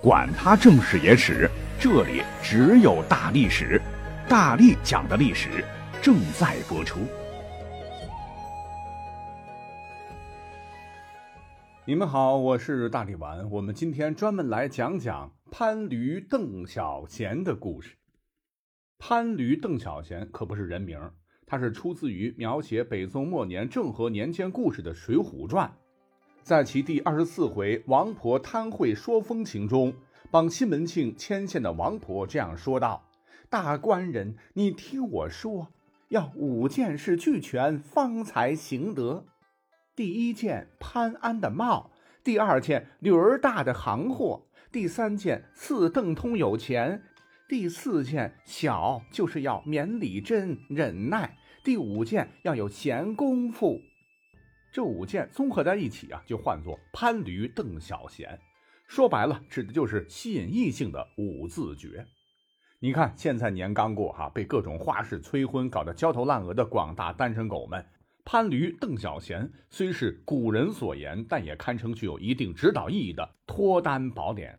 管他正史野史，这里只有大历史，大力讲的历史正在播出。你们好，我是大力丸，我们今天专门来讲讲潘驴邓小闲的故事。潘驴邓小闲可不是人名，他是出自于描写北宋末年郑和年间故事的《水浒传》。在其第二十四回“王婆贪贿说风情”中，帮西门庆牵线的王婆这样说道：“大官人，你听我说，要五件事俱全，方才行得。第一件潘安的帽，第二件驴儿大的行货，第三件四邓通有钱，第四件小就是要免礼真忍耐，第五件要有闲工夫。”这五件综合在一起啊，就唤作潘驴邓小闲。说白了，指的就是吸引异性的五字诀。你看，现在年刚过哈，被各种花式催婚搞得焦头烂额的广大单身狗们，潘驴邓小闲虽是古人所言，但也堪称具有一定指导意义的脱单宝典。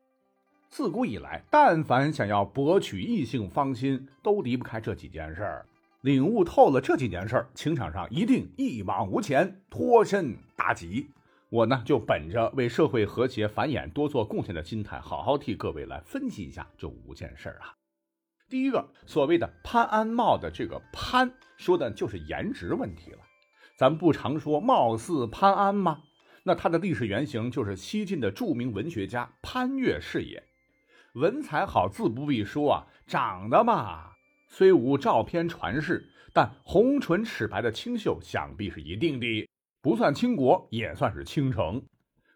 自古以来，但凡想要博取异性芳心，都离不开这几件事儿。领悟透了这几件事儿，情场上一定一往无前，脱身大吉。我呢，就本着为社会和谐繁衍多做贡献的心态，好好替各位来分析一下这五件事儿啊。第一个，所谓的潘安茂的这个潘，说的就是颜值问题了。咱不常说貌似潘安吗？那他的历史原型就是西晋的著名文学家潘岳是也。文采好，自不必说啊，长得嘛。虽无照片传世，但红唇齿白的清秀想必是一定的，不算倾国也算是倾城。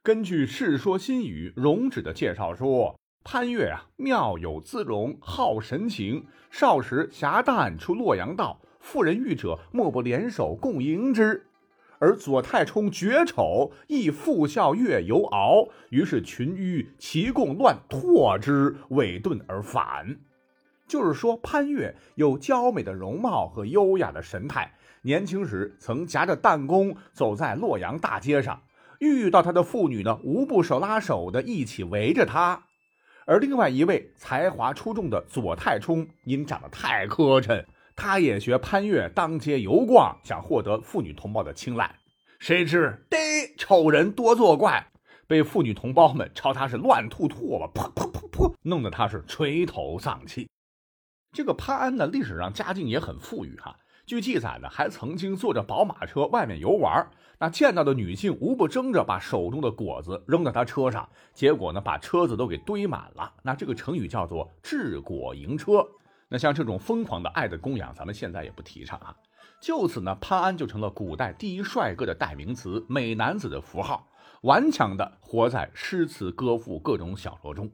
根据《世说新语·容止》的介绍说，潘岳啊妙有姿容，好神情，少时侠旦出洛阳道，妇人遇者莫不联手共迎之。而左太冲绝丑，亦复笑月犹敖，于是群舆齐共乱唾之，委遁而返。就是说，潘岳有娇美的容貌和优雅的神态，年轻时曾夹着弹弓走在洛阳大街上，遇到他的妇女呢，无不手拉手的一起围着他。而另外一位才华出众的左太冲，因长得太磕碜，他也学潘岳当街游逛，想获得妇女同胞的青睐。谁知得丑人多作怪，被妇女同胞们 朝他是乱吐唾沫，噗噗噗噗，弄得他是垂头丧气。这个潘安呢，历史上家境也很富裕哈。据记载呢，还曾经坐着宝马车外面游玩，那见到的女性无不争着把手中的果子扔到他车上，结果呢，把车子都给堆满了。那这个成语叫做“掷果迎车”。那像这种疯狂的爱的供养，咱们现在也不提倡啊。就此呢，潘安就成了古代第一帅哥的代名词，美男子的符号，顽强的活在诗词歌赋各种小说中。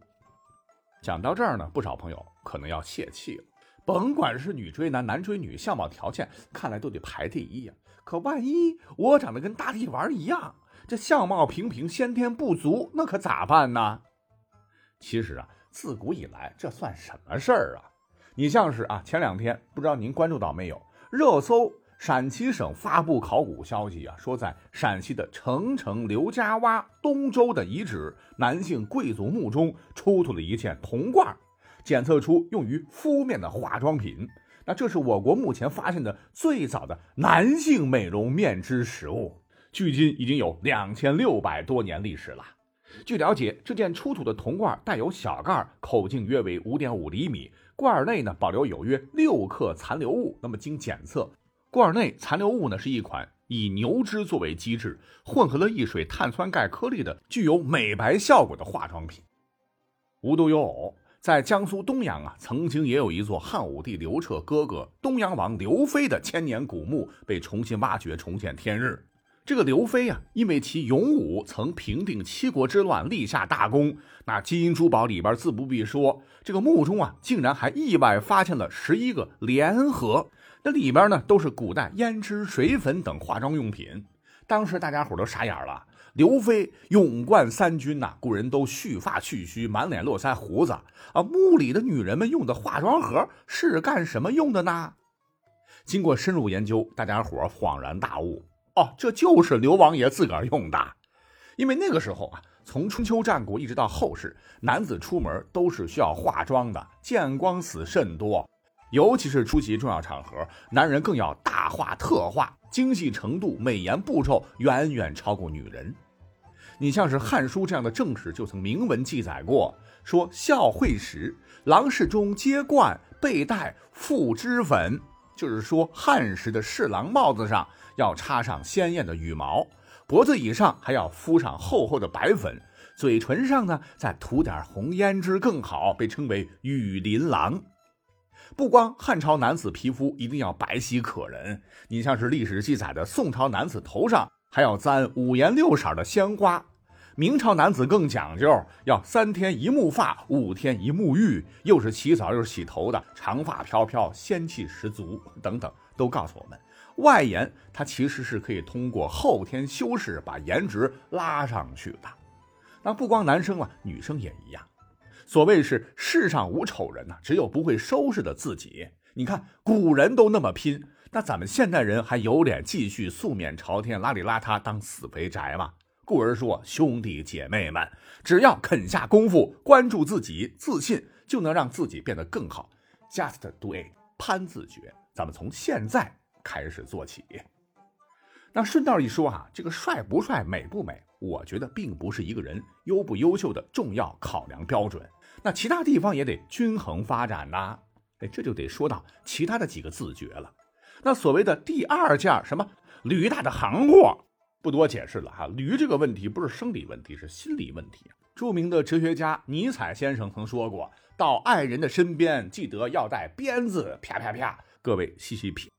讲到这儿呢，不少朋友可能要泄气了。甭管是女追男，男追女，相貌条件看来都得排第一呀。可万一我长得跟大力丸一样，这相貌平平，先天不足，那可咋办呢？其实啊，自古以来，这算什么事儿啊？你像是啊，前两天不知道您关注到没有，热搜陕西省发布考古消息啊，说在陕西的澄城刘家洼东周的遗址男性贵族墓中出土了一件铜罐。检测出用于敷面的化妆品，那这是我国目前发现的最早的男性美容面脂实物，距今已经有两千六百多年历史了。据了解，这件出土的铜罐带有小盖，口径约为五点五厘米，罐内呢保留有约六克残留物。那么经检测，罐内残留物呢是一款以牛脂作为基质，混合了一水碳酸钙颗粒的具有美白效果的化妆品。无独有偶。在江苏东阳啊，曾经也有一座汉武帝刘彻哥哥东阳王刘飞的千年古墓被重新挖掘，重见天日。这个刘飞啊，因为其勇武，曾平定七国之乱，立下大功。那金银珠宝里边自不必说，这个墓中啊，竟然还意外发现了十一个联合，那里边呢，都是古代胭脂、水粉等化妆用品。当时大家伙都傻眼了。刘飞勇冠三军呐，古人都蓄发蓄须，满脸络腮胡子啊。墓里的女人们用的化妆盒是干什么用的呢？经过深入研究，大家伙恍然大悟哦，这就是刘王爷自个儿用的。因为那个时候啊，从春秋战国一直到后世，男子出门都是需要化妆的，见光死甚多。尤其是出席重要场合，男人更要大化特化，精细程度、美颜步骤远远超过女人。你像是《汉书》这样的正史，就曾明文记载过，说孝惠时，郎世中皆冠背带覆脂粉，就是说汉时的侍郎帽子上要插上鲜艳的羽毛。脖子以上还要敷上厚厚的白粉，嘴唇上呢再涂点红胭脂更好，被称为羽林郎。不光汉朝男子皮肤一定要白皙可人，你像是历史记载的宋朝男子头上还要簪五颜六色的鲜花，明朝男子更讲究，要三天一沐发，五天一沐浴，又是洗澡又是洗头的，长发飘飘，仙气十足等等，都告诉我们。外颜它其实是可以通过后天修饰把颜值拉上去的，那不光男生了，女生也一样。所谓是世上无丑人呐，只有不会收拾的自己。你看古人都那么拼，那咱们现代人还有脸继续素面朝天、邋里邋遢当死肥宅吗？故而说，兄弟姐妹们，只要肯下功夫，关注自己，自信就能让自己变得更好。Just do it，潘自觉。咱们从现在。开始做起。那顺道一说啊，这个帅不帅、美不美，我觉得并不是一个人优不优秀的重要考量标准。那其他地方也得均衡发展呐。哎，这就得说到其他的几个自觉了。那所谓的第二件什么驴大的行货，不多解释了哈。驴这个问题不是生理问题，是心理问题。著名的哲学家尼采先生曾说过：“到爱人的身边，记得要带鞭子，啪啪啪。”各位细细品。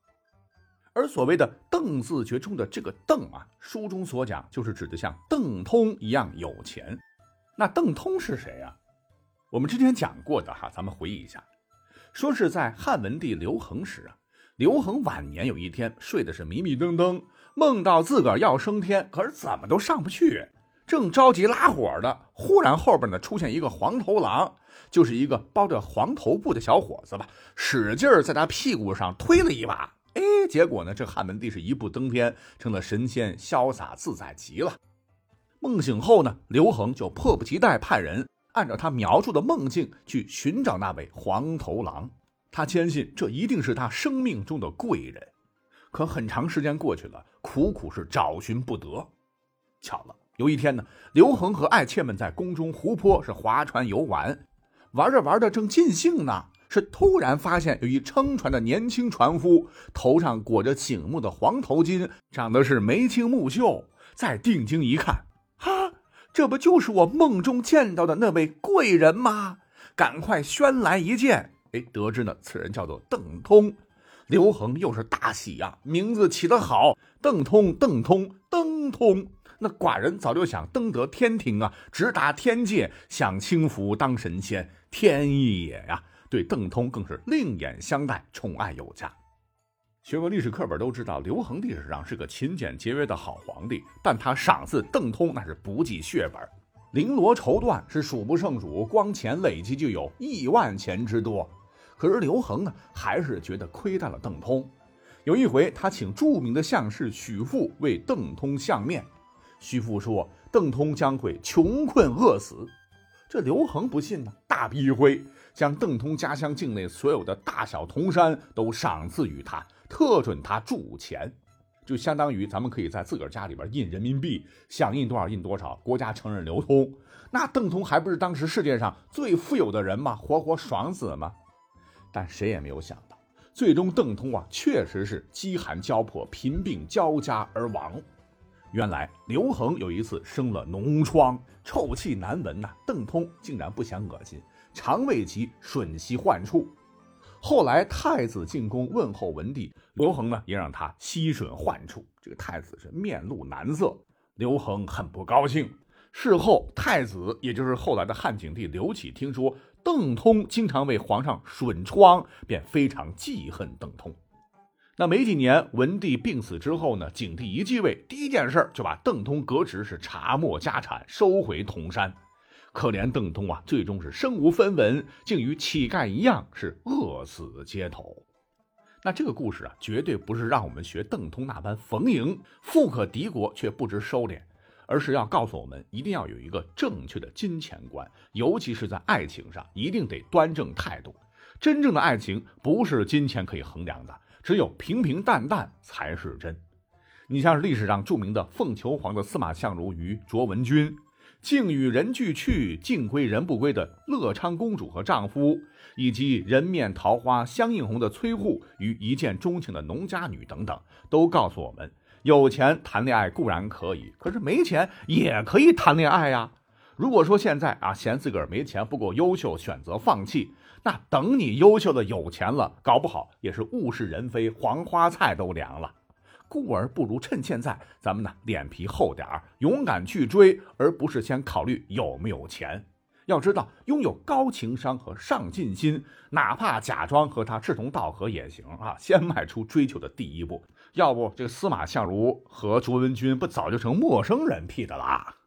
而所谓的邓字诀中的这个邓啊，书中所讲就是指的像邓通一样有钱。那邓通是谁呀？我们之前讲过的哈，咱们回忆一下，说是在汉文帝刘恒时啊，刘恒晚年有一天睡的是迷迷瞪瞪，梦到自个儿要升天，可是怎么都上不去，正着急拉火的，忽然后边呢出现一个黄头狼，就是一个包着黄头布的小伙子吧，使劲在他屁股上推了一把。哎，结果呢？这汉文帝是一步登天，成了神仙，潇洒自在极了。梦醒后呢，刘恒就迫不及待派人按照他描述的梦境去寻找那位黄头狼。他坚信这一定是他生命中的贵人。可很长时间过去了，苦苦是找寻不得。巧了，有一天呢，刘恒和爱妾们在宫中湖泊是划船游玩，玩着玩着正尽兴呢。是突然发现有一撑船的年轻船夫，头上裹着醒目的黄头巾，长得是眉清目秀。再定睛一看，哈，这不就是我梦中见到的那位贵人吗？赶快宣来一见。哎，得知呢，此人叫做邓通。刘恒又是大喜呀，名字起得好，邓通，邓通，邓通。那寡人早就想登得天庭啊，直达天界，享清福，当神仙，天意也呀。对邓通更是另眼相待，宠爱有加。学过历史课本都知道，刘恒历史上是个勤俭节约的好皇帝，但他赏赐邓通那是不计血本，绫罗绸缎是数不胜数，光钱累积就有亿万钱之多。可是刘恒呢，还是觉得亏待了邓通。有一回，他请著名的相士许父为邓通相面，许父说邓通将会穷困饿死。这刘恒不信呢，大笔一挥，将邓通家乡境内所有的大小铜山都赏赐于他，特准他铸钱，就相当于咱们可以在自个儿家里边印人民币，想印多少印多少，国家承认流通。那邓通还不是当时世界上最富有的人吗？活活爽死吗？但谁也没有想到，最终邓通啊，确实是饥寒交迫，贫病交加而亡。原来刘恒有一次生了脓疮，臭气难闻呐。邓通竟然不嫌恶心，常为其，吮吸患处。后来太子进宫问候文帝，刘恒呢也让他吸吮患处。这个太子是面露难色，刘恒很不高兴。事后太子也就是后来的汉景帝刘启听说邓通经常为皇上吮疮，便非常记恨邓通。那没几年，文帝病死之后呢，景帝一继位，第一件事就把邓通革职，是查没家产，收回铜山。可怜邓通啊，最终是身无分文，竟与乞丐一样，是饿死街头。那这个故事啊，绝对不是让我们学邓通那般逢迎，富可敌国却不知收敛，而是要告诉我们，一定要有一个正确的金钱观，尤其是在爱情上，一定得端正态度。真正的爱情不是金钱可以衡量的，只有平平淡淡才是真。你像是历史上著名的凤求凰的司马相如与卓文君，竟与人俱去，竟归人不归的乐昌公主和丈夫，以及人面桃花相映红的崔护与一见钟情的农家女等等，都告诉我们：有钱谈恋爱固然可以，可是没钱也可以谈恋爱呀。如果说现在啊嫌自个儿没钱不够优秀，选择放弃，那等你优秀的有钱了，搞不好也是物是人非，黄花菜都凉了。故而不如趁现在，咱们呢脸皮厚点儿，勇敢去追，而不是先考虑有没有钱。要知道，拥有高情商和上进心，哪怕假装和他志同道合也行啊。先迈出追求的第一步，要不这个司马相如和卓文君不早就成陌生人屁的啦？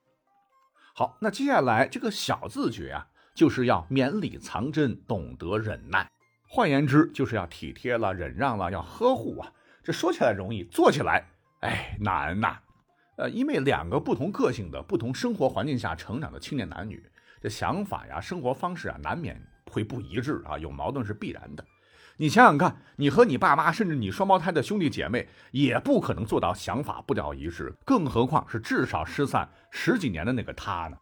好，那接下来这个小自觉啊，就是要绵里藏针，懂得忍耐。换言之，就是要体贴了、忍让了，要呵护啊。这说起来容易，做起来哎难呐。呃，因为两个不同个性的、不同生活环境下成长的青年男女，这想法呀、生活方式啊，难免会不一致啊，有矛盾是必然的。你想想看，你和你爸妈，甚至你双胞胎的兄弟姐妹，也不可能做到想法步调一致，更何况是至少失散十几年的那个他呢？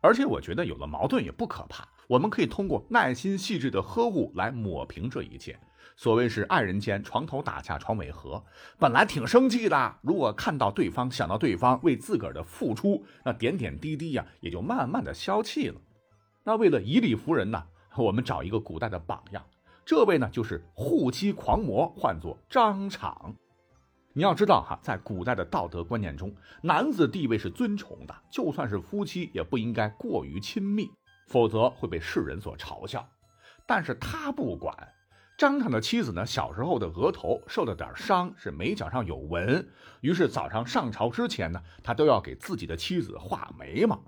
而且我觉得有了矛盾也不可怕，我们可以通过耐心细致的呵护来抹平这一切。所谓是爱人间床头打架床尾和，本来挺生气的，如果看到对方，想到对方为自个儿的付出，那点点滴滴呀，也就慢慢的消气了。那为了以理服人呢，我们找一个古代的榜样。这位呢，就是护妻狂魔，唤作张敞。你要知道哈，在古代的道德观念中，男子地位是尊崇的，就算是夫妻，也不应该过于亲密，否则会被世人所嘲笑。但是他不管，张敞的妻子呢，小时候的额头受了点伤，是眉角上有纹，于是早上上朝之前呢，他都要给自己的妻子画眉毛。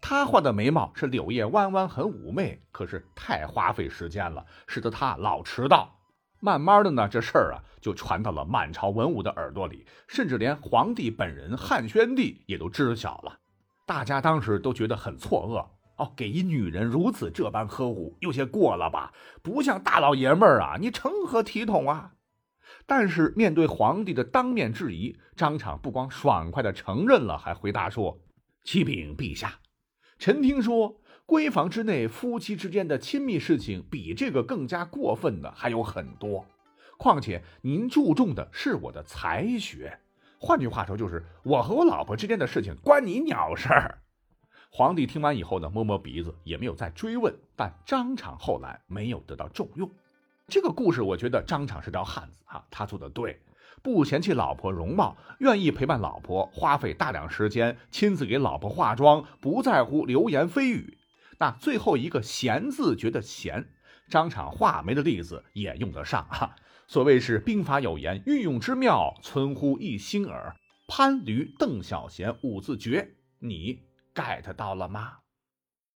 他画的眉毛是柳叶弯弯，很妩媚，可是太花费时间了，使得他老迟到。慢慢的呢，这事儿啊就传到了满朝文武的耳朵里，甚至连皇帝本人汉宣帝也都知晓了。大家当时都觉得很错愕哦，给一女人如此这般呵护，有些过了吧？不像大老爷们儿啊，你成何体统啊？但是面对皇帝的当面质疑，张敞不光爽快的承认了，还回答说：“启禀陛下。”臣听说，闺房之内夫妻之间的亲密事情，比这个更加过分的还有很多。况且您注重的是我的才学，换句话说，就是我和我老婆之间的事情关你鸟事儿。皇帝听完以后呢，摸摸鼻子，也没有再追问。但张敞后来没有得到重用。这个故事，我觉得张敞是条汉子啊，他做的对。不嫌弃老婆容貌，愿意陪伴老婆，花费大量时间亲自给老婆化妆，不在乎流言蜚语。那最后一个“贤”字，觉得贤，张敞画眉的例子也用得上哈。所谓是兵法有言，运用之妙，存乎一心耳。潘驴邓小闲五字诀，你 get 到了吗？